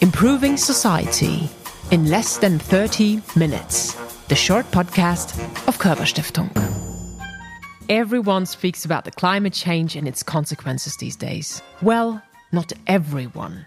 Improving Society in less than 30 minutes. The short podcast of Körber Stiftung. Everyone speaks about the climate change and its consequences these days. Well, not everyone.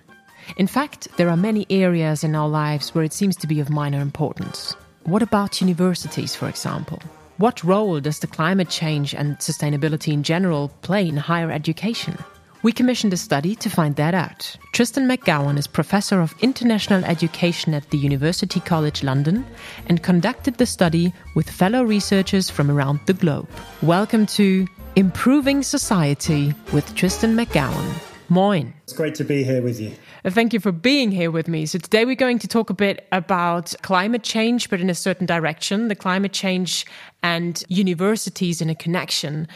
In fact, there are many areas in our lives where it seems to be of minor importance. What about universities, for example? What role does the climate change and sustainability in general play in higher education? We commissioned a study to find that out. Tristan McCowan is Professor of International Education at the University College London and conducted the study with fellow researchers from around the globe. Welcome to Improving Society with Tristan McCowan. Moin. It's great to be here with you. Uh, thank you for being here with me. So, today we're going to talk a bit about climate change, but in a certain direction, the climate change and universities in a connection.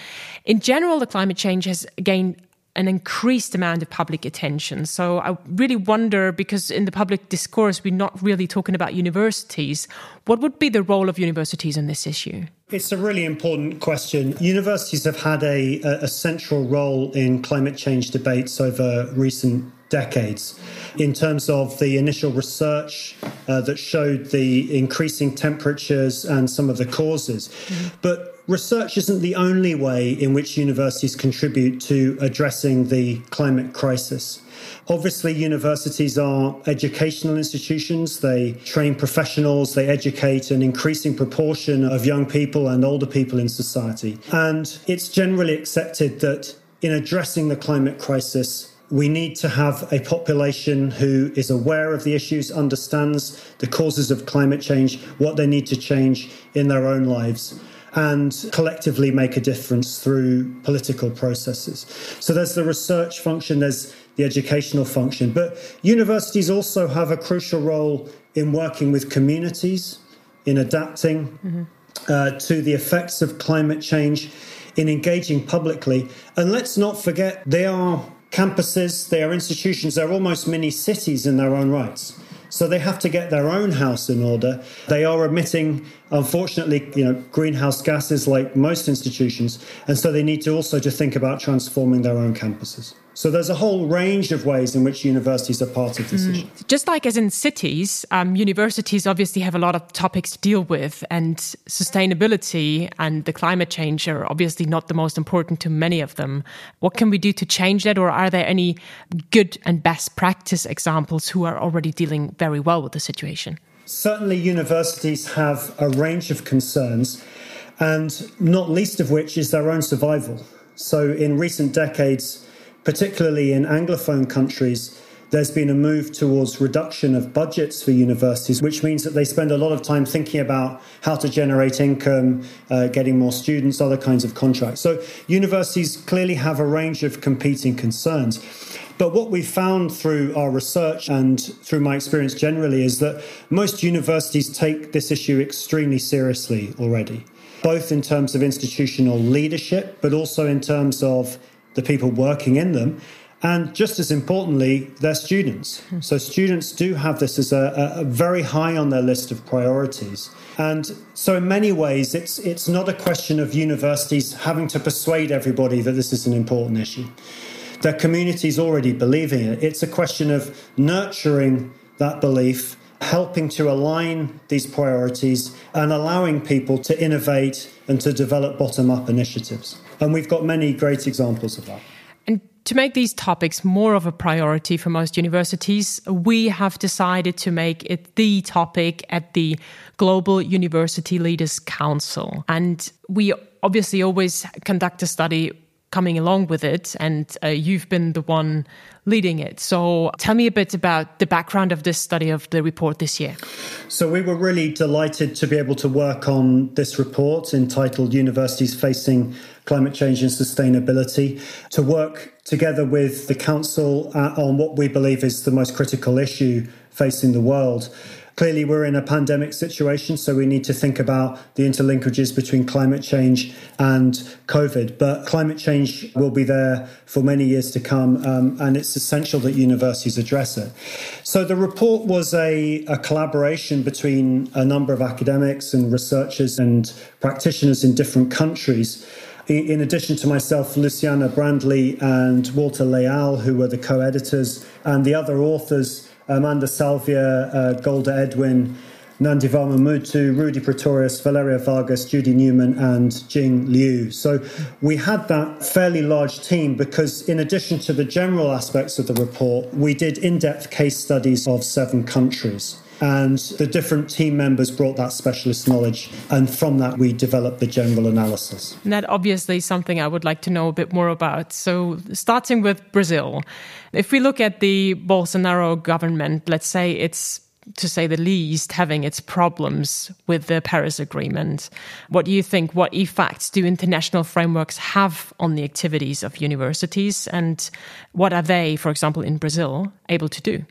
In general, the climate change has gained an increased amount of public attention. So I really wonder because in the public discourse, we're not really talking about universities. What would be the role of universities in this issue? It's a really important question. Universities have had a, a central role in climate change debates over recent decades in terms of the initial research uh, that showed the increasing temperatures and some of the causes. Mm-hmm. But research isn't the only way in which universities contribute to addressing the climate crisis. Obviously, universities are educational institutions. They train professionals, they educate an increasing proportion of young people and older people in society. And it's generally accepted that in addressing the climate crisis, we need to have a population who is aware of the issues, understands the causes of climate change, what they need to change in their own lives and collectively make a difference through political processes. So there's the research function, there's the educational function, but universities also have a crucial role in working with communities, in adapting mm-hmm. uh, to the effects of climate change, in engaging publicly. And let's not forget, they are campuses, they are institutions, they're almost mini cities in their own rights. So they have to get their own house in order. They are emitting, unfortunately, you know, greenhouse gases like most institutions, and so they need to also to think about transforming their own campuses. So there's a whole range of ways in which universities are part of this mm. issue. Just like as in cities, um, universities obviously have a lot of topics to deal with, and sustainability and the climate change are obviously not the most important to many of them. What can we do to change that, or are there any good and best practice examples who are already dealing very well with the situation? Certainly, universities have a range of concerns, and not least of which is their own survival. So, in recent decades, particularly in Anglophone countries, there's been a move towards reduction of budgets for universities, which means that they spend a lot of time thinking about how to generate income, uh, getting more students, other kinds of contracts. So universities clearly have a range of competing concerns. But what we've found through our research and through my experience generally is that most universities take this issue extremely seriously already, both in terms of institutional leadership, but also in terms of the people working in them, and just as importantly, their students. So students do have this as a, a, very high on their list of priorities. And so in many ways, it's it's not a question of universities having to persuade everybody that this is an important issue. Their communities already believing it. It's a question of nurturing that belief, helping to align these priorities, and allowing people to innovate and to develop bottom up initiatives. And we've got many great examples of that. And to make these topics more of a priority for most universities, we have decided to make it the topic at the Global University Leaders Council. And we obviously always conduct a study coming along with it, and uh, you've been the one leading it. So tell me a bit about the background of this study of the report this year. So we were really delighted to be able to work on this report entitled Universities Facing Climate Change and Sustainability, to work together with the Council uh, on what we believe is the most critical issue facing the world. Clearly, we're in a pandemic situation, so we need to think about the interlinkages between climate change and COVID. But climate change will be there for many years to come, um, and it's essential that universities address it. So, the report was a, a collaboration between a number of academics and researchers and practitioners in different countries. In addition to myself, Luciana Brandli and Walter Leal, who were the co editors, and the other authors, Amanda Salvia, uh, Golda Edwin, Nandhivarman Muthu, Rudi Pretorius, Valeria Vargas, Judy Newman, and Jing Liu. So we had that fairly large team because, in addition to the general aspects of the report, we did in depth case studies of seven countries. And the different team members brought that specialist knowledge. And from that, we developed the general analysis. And that obviously is something I would like to know a bit more about. So, starting with Brazil, if we look at the Bolsonaro government, let's say it's to say the least, having its problems with the Paris Agreement. What do you think? What effects do international frameworks have on the activities of universities? And what are they, for example, in Brazil, able to do?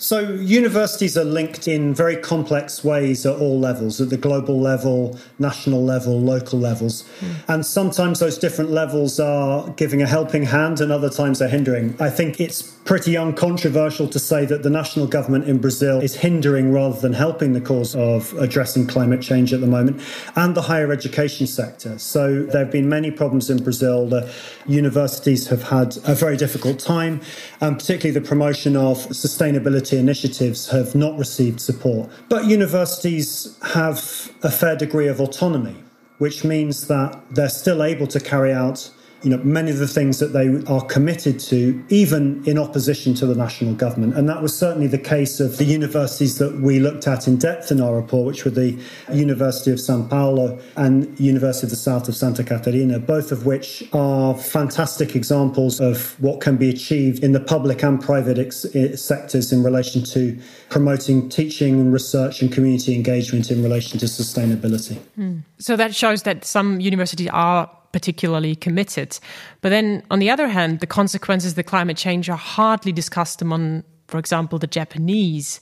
So, universities are linked in very complex ways at all levels at the global level, national level, local levels. Mm. And sometimes those different levels are giving a helping hand, and other times they're hindering. I think it's pretty uncontroversial to say that the national government in Brazil is hindering rather than helping the cause of addressing climate change at the moment, and the higher education sector. So, there have been many problems in Brazil. The universities have had a very difficult time, and particularly the promotion of sustainability initiatives have not received support. But universities have a fair degree of autonomy, which means that they're still able to carry out you know, many of the things that they are committed to, even in opposition to the national government. And that was certainly the case of the universities that we looked at in depth in our report, which were the University of Sao Paulo and University of the South of Santa Catarina, both of which are fantastic examples of what can be achieved in the public and private ex- eh, sectors in relation to promoting teaching and research and community engagement in relation to sustainability. Mm. So that shows that some universities are particularly committed. But then, on the other hand, the consequences of the climate change are hardly discussed among, for example, the Japanese.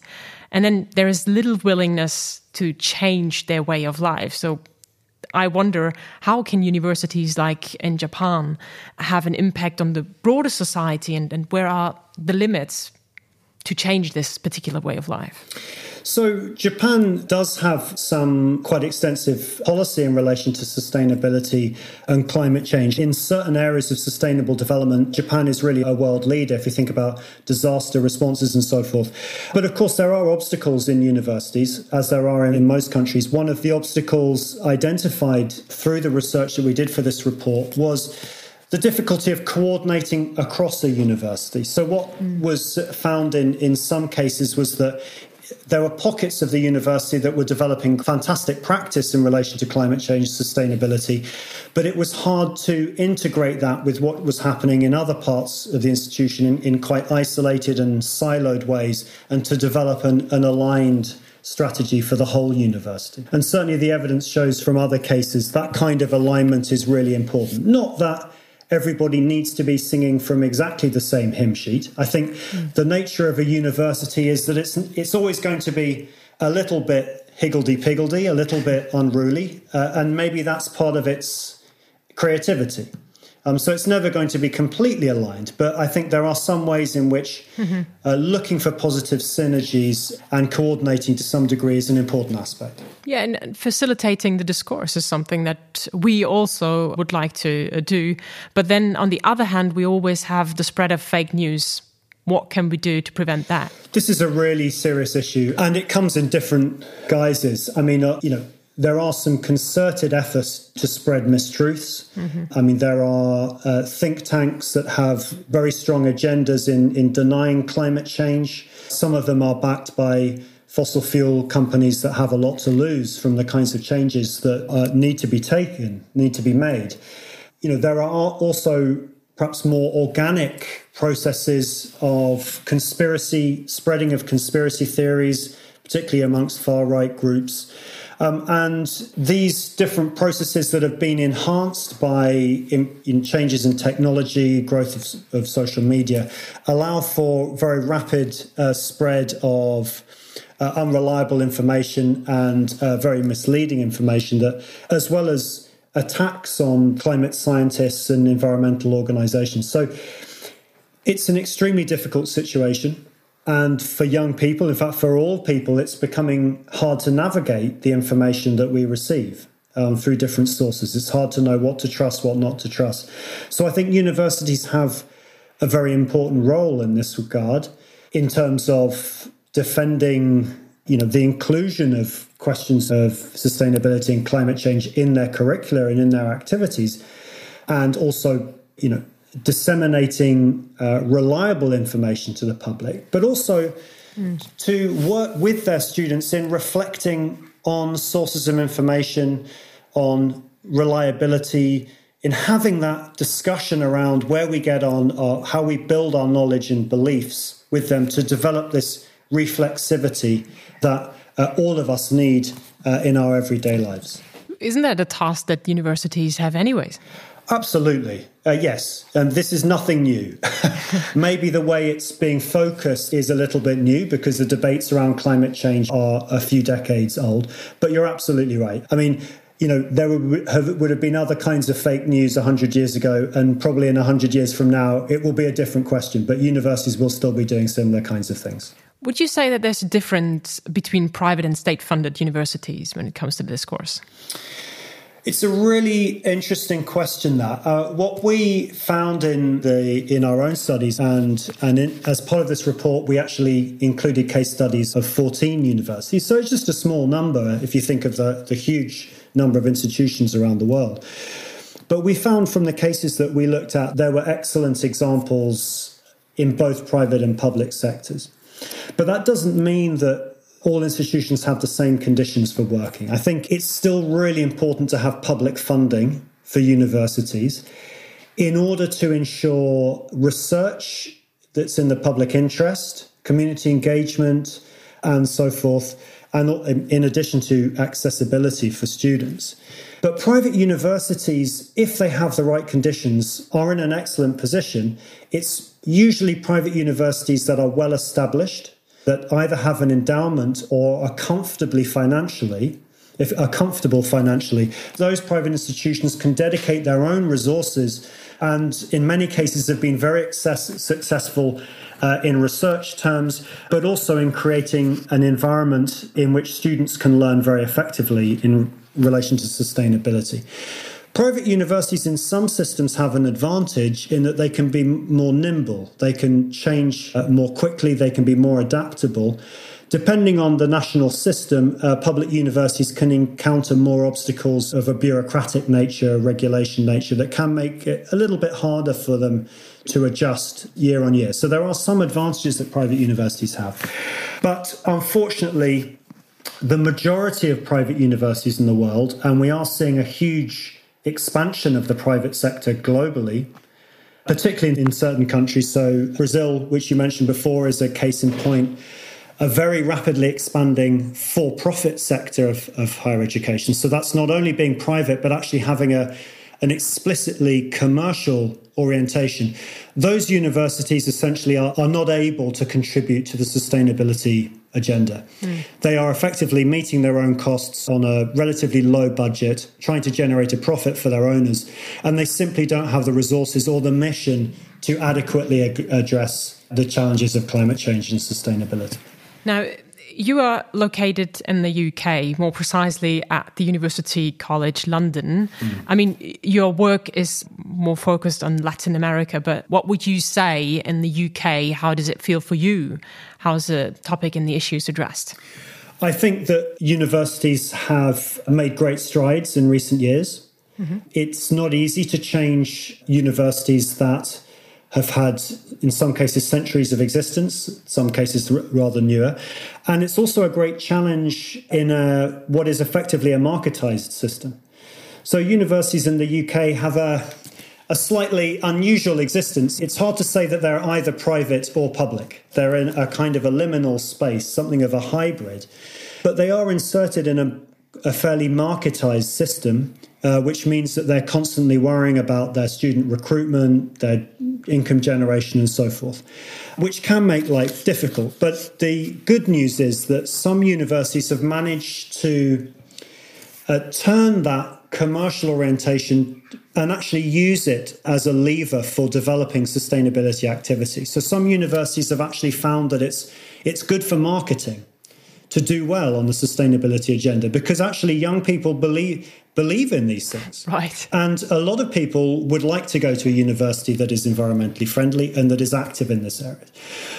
And then there is little willingness to change their way of life. So I wonder how can universities like in Japan have an impact on the broader society and, and where are the limits to change this particular way of life? So, Japan does have some quite extensive policy in relation to sustainability and climate change. In certain areas of sustainable development, Japan is really a world leader if you think about disaster responses and so forth. But of course, there are obstacles in universities, as there are in most countries. One of the obstacles identified through the research that we did for this report was the difficulty of coordinating across a university. So, what mm. was found in, in some cases was that there were pockets of the university that were developing fantastic practice in relation to climate change sustainability, but it was hard to integrate that with what was happening in other parts of the institution in, in quite isolated and siloed ways, and to develop an, an aligned strategy for the whole university. And certainly the evidence shows from other cases that kind of alignment is really important. Not that everybody needs to be singing from exactly the same hymn sheet. I think mm. the nature of a university is that it's it's always going to be a little bit higgledy piggledy, a little bit unruly, uh, and maybe that's part of its creativity. Um, so it's never going to be completely aligned, but I think there are some ways in which mm-hmm. uh, looking for positive synergies and coordinating to some degree is an important aspect. Yeah, and facilitating the discourse is something that we also would like to uh, do. But then on the other hand, we always have the spread of fake news what can we do to prevent that? This is a really serious issue, and it comes in different guises. I mean, uh, you know, there are some concerted efforts to spread mistruths. Mm-hmm. I mean, there are uh, think tanks that have very strong agendas in, in denying climate change. Some of them are backed by fossil fuel companies that have a lot to lose from the kinds of changes that uh, need to be taken, need to be made. You know, there are also perhaps more organic processes of conspiracy, spreading of conspiracy theories, particularly amongst far right groups. Um, and these different processes that have been enhanced by in, in changes in technology, growth of, of, social media, allow for very rapid uh, spread of uh, unreliable information and uh, very misleading information that, as well as attacks on climate scientists and environmental organizations. So it's an extremely difficult situation. And for young people, in fact, for all people, it's becoming hard to navigate the information that we receive. um, through different sources. It's hard to know what to trust, what not to trust. So I think universities have a very important role in this regard in terms of defending you know the inclusion of questions of sustainability and climate change in their curricula and in their activities and also you know disseminating uh, reliable information to the public but also mm. to work with their students in reflecting on sources of information on reliability in having that discussion around where we get on or how we build our knowledge and beliefs with them to develop this reflexivity that uh, all of us need uh, in our everyday lives. Isn't that a task that universities have, anyways? Absolutely. Uh, yes. And this is nothing new. Maybe the way it's being focused is a little bit new because the debates around climate change are a few decades old. But you're absolutely right. I mean, you know, there would have, would have been other kinds of fake news 100 years ago, and probably in 100 years from now, it will be a different question, but universities will still be doing similar kinds of things. Would you say that there's a difference between private and state funded universities when it comes to this course? It's a really interesting question. That uh, what we found in the in our own studies, and and in, as part of this report, we actually included case studies of 14 universities. So it's just a small number if you think of the the huge number of institutions around the world. But we found from the cases that we looked at, there were excellent examples in both private and public sectors. But that doesn't mean that all institutions have the same conditions for working. I think it's still really important to have public funding for universities in order to ensure research that's in the public interest, community engagement, and so forth and in addition to accessibility for students. But private universities, if they have the right conditions, are in an excellent position. It's usually private universities that are well established, that either have an endowment or are comfortably financially. If are comfortable financially, those private institutions can dedicate their own resources and in many cases have been very access- successful uh, in research terms, but also in creating an environment in which students can learn very effectively in relation to sustainability. Private universities in some systems have an advantage in that they can be more nimble, they can change uh, more quickly, they can be more adaptable. Depending on the national system, uh, public universities can encounter more obstacles of a bureaucratic nature, regulation nature, that can make it a little bit harder for them to adjust year on year. So there are some advantages that private universities have. But unfortunately, the majority of private universities in the world, and we are seeing a huge expansion of the private sector globally, particularly in certain countries. So, Brazil, which you mentioned before, is a case in point a very rapidly expanding for profit sector of, of higher education. So that's not only being private, but actually having a, an explicitly commercial orientation. Those universities essentially are, are not able to contribute to the sustainability agenda. Mm. They are effectively meeting their own costs on a relatively low budget, trying to generate a profit for their owners, and they simply don't have the resources or the mission to adequately ag- address the challenges of climate change and sustainability. Now, you are located in the UK, more precisely at the University College London. Mm. I mean, your work is more focused on Latin America, but what would you say in the UK? How does it feel for you? How's the topic and the issues addressed? I think that universities have made great strides in recent years. Mm-hmm. It's not easy to change universities that have had, in some cases, centuries of existence, some cases rather newer. And it's also a great challenge in a, what is effectively a marketized system. So universities in the UK have a, a slightly unusual existence. It's hard to say that they're either private or public. They're in a kind of a liminal space, something of a hybrid. But they are inserted in a, a fairly marketized system uh, which means that they're constantly worrying about their student recruitment, their income generation, and so forth, which can make life difficult. But the good news is that some universities have managed to uh, turn that commercial orientation and actually use it as a lever for developing sustainability activity. So some universities have actually found that it's it's good for marketing to do well on the sustainability agenda because actually young people believe believe in these things. Right. And a lot of people would like to go to a university that is environmentally friendly and that is active in this area.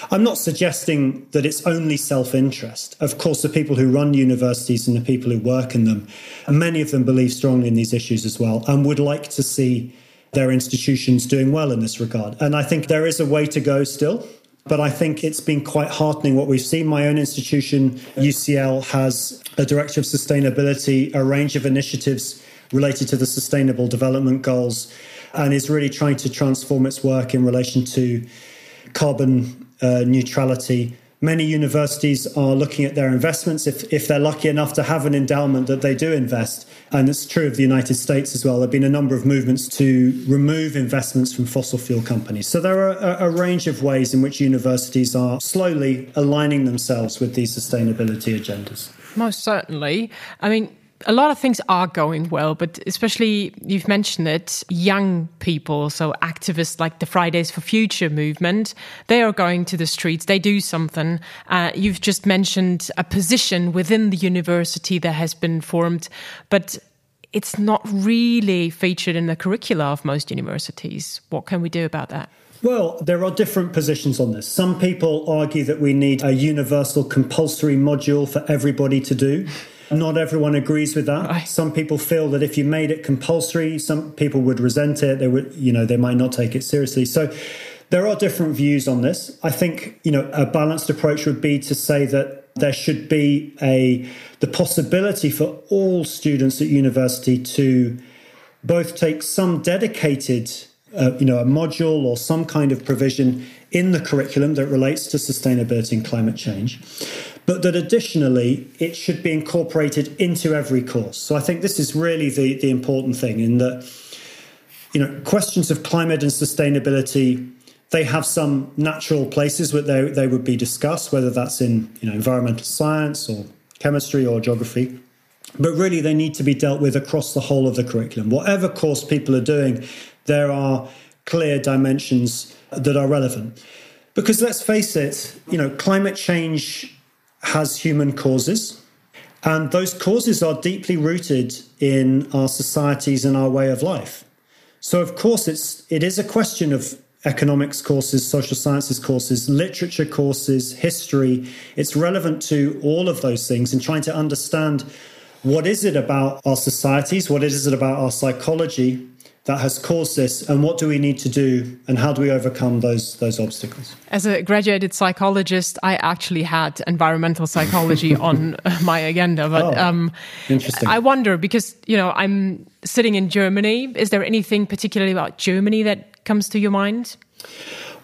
I'm not suggesting that it's only self interest. Of course, the people who run universities and the people who work in them, and many of them believe strongly in these issues as well and would like to see their institutions doing well in this regard. And I think there is a way to go still. But I think it's been quite heartening what we've seen. My own institution, UCL, has a director of sustainability, a range of initiatives related to the sustainable development goals, and is really trying to transform its work in relation to carbon uh, neutrality Many universities are looking at their investments if, if they're lucky enough to have an endowment that they do invest. And it's true of the United States as well. There have been a number of movements to remove investments from fossil fuel companies. So there are a, a range of ways in which universities are slowly aligning themselves with these sustainability agendas. Most certainly. I mean, a lot of things are going well, but especially you've mentioned it, young people, so activists like the Fridays for Future movement, they are going to the streets, they do something. Uh, you've just mentioned a position within the university that has been formed, but it's not really featured in the curricula of most universities. What can we do about that? Well, there are different positions on this. Some people argue that we need a universal compulsory module for everybody to do. Not everyone agrees with that. Right. Some people feel that if you made it compulsory, some people would resent it. They would, you know, they might not take it seriously. So there are different views on this. I think, you know, a balanced approach would be to say that there should be a the possibility for all students at university to both take some dedicated uh, you know, a module or some kind of provision in the curriculum that relates to sustainability and climate change, but that additionally it should be incorporated into every course. So I think this is really the, the important thing in that, you know, questions of climate and sustainability, they have some natural places where they, they would be discussed, whether that's in, you know, environmental science or chemistry or geography. But really, they need to be dealt with across the whole of the curriculum. Whatever course people are doing, there are clear dimensions that are relevant. Because let's face it, you know, climate change has human causes. And those causes are deeply rooted in our societies and our way of life. So, of course, it's, it is a question of economics courses, social sciences courses, literature courses, history. It's relevant to all of those things and trying to understand what is it about our societies, what is it about our psychology that has caused this and what do we need to do and how do we overcome those those obstacles? As a graduated psychologist i actually had environmental psychology on my agenda but oh, um, interesting. i wonder because you know i'm sitting in germany. Is there anything particularly about germany that comes to your mind?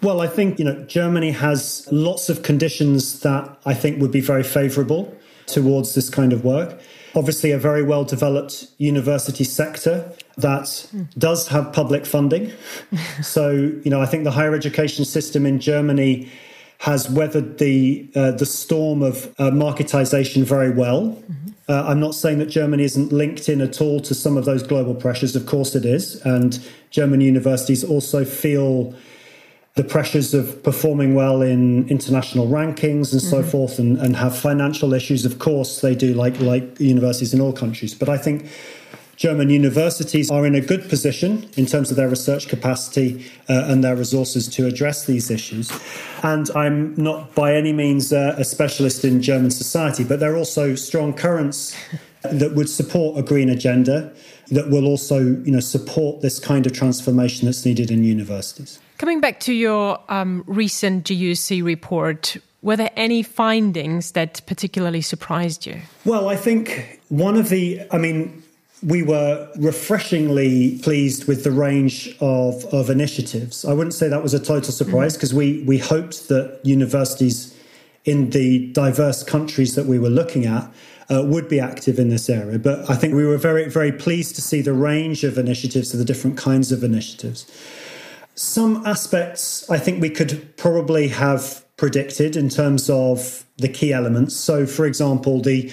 Well i think you know germany has lots of conditions that i think would be very favorable towards this kind of work obviously a very well developed university sector that mm. does have public funding. so, you know, I think the higher education system in Germany has weathered the uh, the storm of uh, marketization very well. Mm-hmm. Uh, I'm not saying that Germany isn't linked in at all to some of those global pressures. Of course, it is, and German universities also feel the pressures of performing well in international rankings and so mm-hmm. forth and, and have financial issues of course they do like like universities in all countries but i think German universities are in a good position in terms of their research capacity uh, and their resources to address these issues. And I'm not by any means uh, a specialist in German society, but there are also strong currents that would support a green agenda that will also you know, support this kind of transformation that's needed in universities. Coming back to your um, recent GUC report, were there any findings that particularly surprised you? Well, I think one of the, I mean, we were refreshingly pleased with the range of, of initiatives. I wouldn't say that was a total surprise because mm-hmm. we, we hoped that universities in the diverse countries that we were looking at uh, would be active in this area. But I think we were very, very pleased to see the range of initiatives, of the different kinds of initiatives. Some aspects I think we could probably have predicted in terms of the key elements. So, for example, the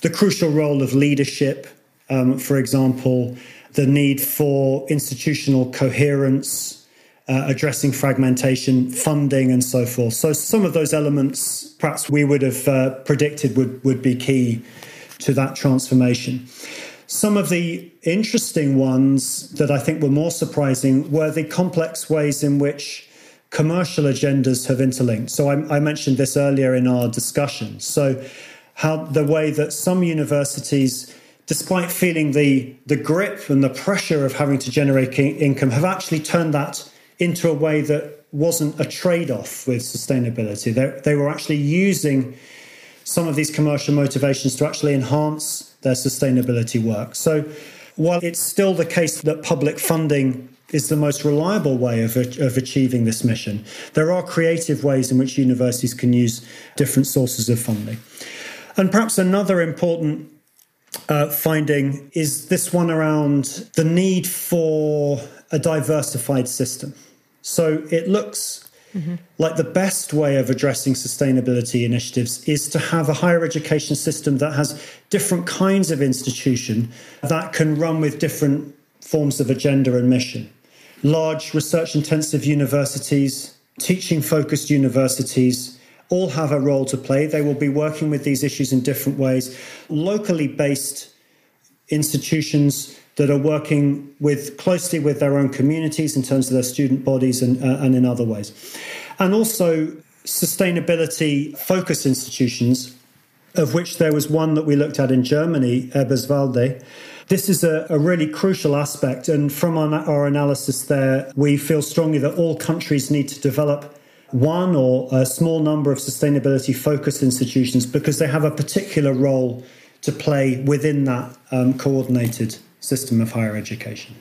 the crucial role of leadership, um, for example, the need for institutional coherence, uh, addressing fragmentation, funding, and so forth. So some of those elements, perhaps we would have uh, predicted, would would be key to that transformation. Some of the interesting ones that I think were more surprising were the complex ways in which commercial agendas have interlinked. So I, I mentioned this earlier in our discussion. So how the way that some universities despite feeling the the grip and the pressure of having to generate income have actually turned that into a way that wasn't a trade off with sustainability. They, they were actually using some of these commercial motivations to actually enhance their sustainability work. So, while it's still the case that public funding is the most reliable way of, of achieving this mission, there are creative ways in which universities can use different sources of funding. And perhaps another important uh, finding is this one around the need for a diversified system. So it looks mm-hmm. like the best way of addressing sustainability initiatives is to have a higher education system that has different kinds of institution that can run with different forms of agenda and mission. Large research intensive universities, teaching focused universities, all have a role to play. They will be working with these issues in different ways. Locally based institutions that are working with closely with their own communities in terms of their student bodies and, uh, and in other ways. And also sustainability focused institutions, of which there was one that we looked at in Germany, Eberswalde. This is a, a, really crucial aspect. And from our, our analysis there, we feel strongly that all countries need to develop one or a small number of sustainability focused institutions because they have a particular role to play within that um, coordinated system of higher education.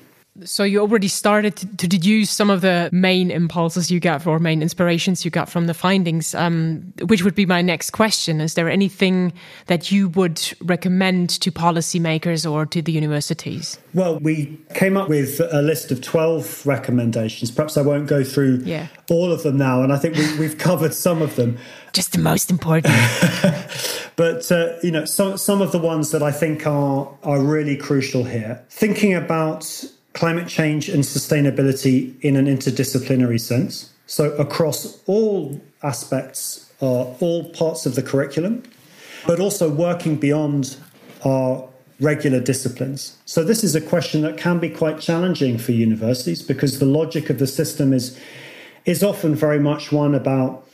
So you already started to, deduce some of the main impulses you got or main inspirations you got from the findings, um, which would be my next question. Is there anything that you would recommend to policymakers or to the universities? Well, we came up with a list of 12 recommendations. Perhaps I won't go through yeah. all of them now, and I think we, have covered some of them. Just the most important. but, uh, you know, some, some of the ones that I think are, are really crucial here. Thinking about climate change and sustainability in an interdisciplinary sense. So, across all aspects, uh, all parts of the curriculum, but also working beyond our regular disciplines. So, this is a question that can be quite challenging for universities because the logic of the system is, is often very much one about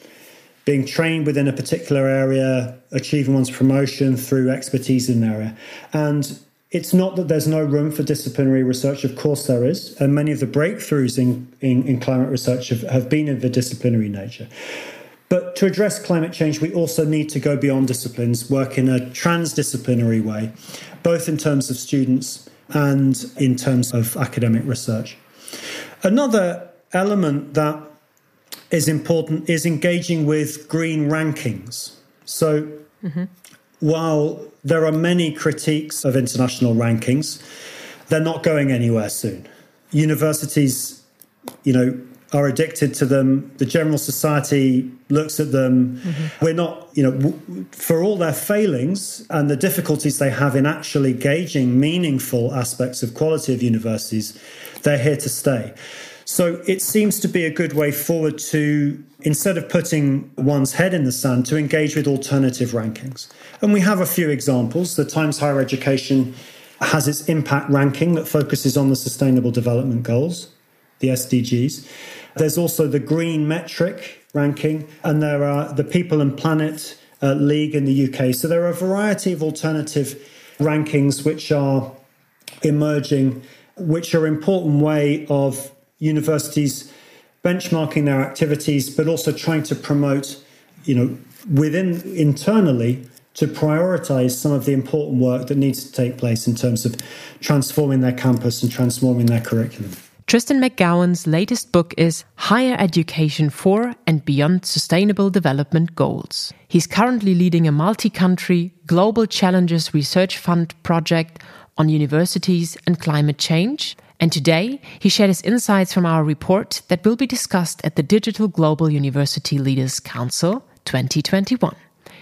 being trained within a particular area, achieving one's promotion through expertise in an area. And it's not that there's no room for disciplinary research, of course there is, and many of the breakthroughs in, in, in climate research have, have been of a disciplinary nature. But to address climate change, we also need to go beyond disciplines, work in a transdisciplinary way, both in terms of students and in terms of academic research. Another element that is important is engaging with green rankings. So, mm-hmm while there are many critiques of international rankings, they're not going anywhere soon. Universities, you know, are addicted to them. The general society looks at them. Mm-hmm. We're not, you know, w- for all their failings and the difficulties they have in actually gauging meaningful aspects of quality of universities, they're here to stay. So it seems to be a good way forward to, instead of putting one's head in the sand, to engage with alternative rankings. And we have a few examples. The Times Higher Education has its impact ranking that focuses on the Sustainable Development Goals, the SDGs. There's also the Green Metric ranking, and there are the People and Planet uh, League in the UK. So there are a variety of alternative rankings which are emerging, which are an important way of universities benchmarking their activities, but also trying to promote, you know, within internally to prioritize some of the important work that needs to take place in terms of transforming their campus and transforming their curriculum. Tristan McCowan's latest book is Higher Education for and Beyond Sustainable Development Goals. He's currently leading a multi country Global Challenges Research Fund project on universities and climate change and today, he shared his insights from our report that will be discussed at the Digital Global University Leaders Council 2021.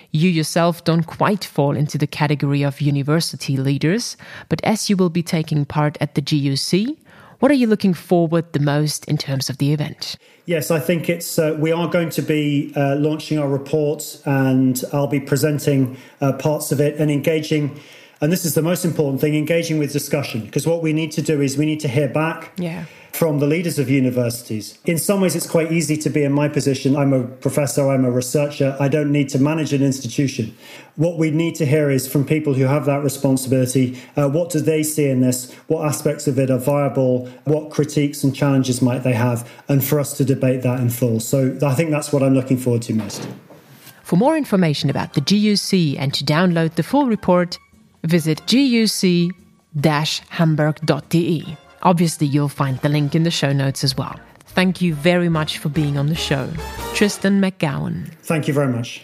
You yourself don't quite fall into the category of university leaders, but as you will be taking part at the GUC, What are you looking forward the most in terms of the event? Yes, I think it's uh, we are going to be uh, launching our report, and I'll be presenting uh, parts of it and engaging. And this is the most important thing: engaging with discussion. Because what we need to do is we need to hear back. Yeah from the leaders of universities. In some ways, it's quite easy to be in my position. I'm a professor, I'm a researcher, I don't need to manage an institution. What we need to hear is from people who have that responsibility uh, what do they see in this? What aspects of it are viable? What critiques and challenges might they have? And for us to debate that in full. So I think that's what I'm looking forward to most. For more information about the GUC and to download the full report, visit guc hamburg.de. Obviously, you'll find the link in the show notes as well. Thank you very much for being on the show. Tristan McCowan. Thank you very much.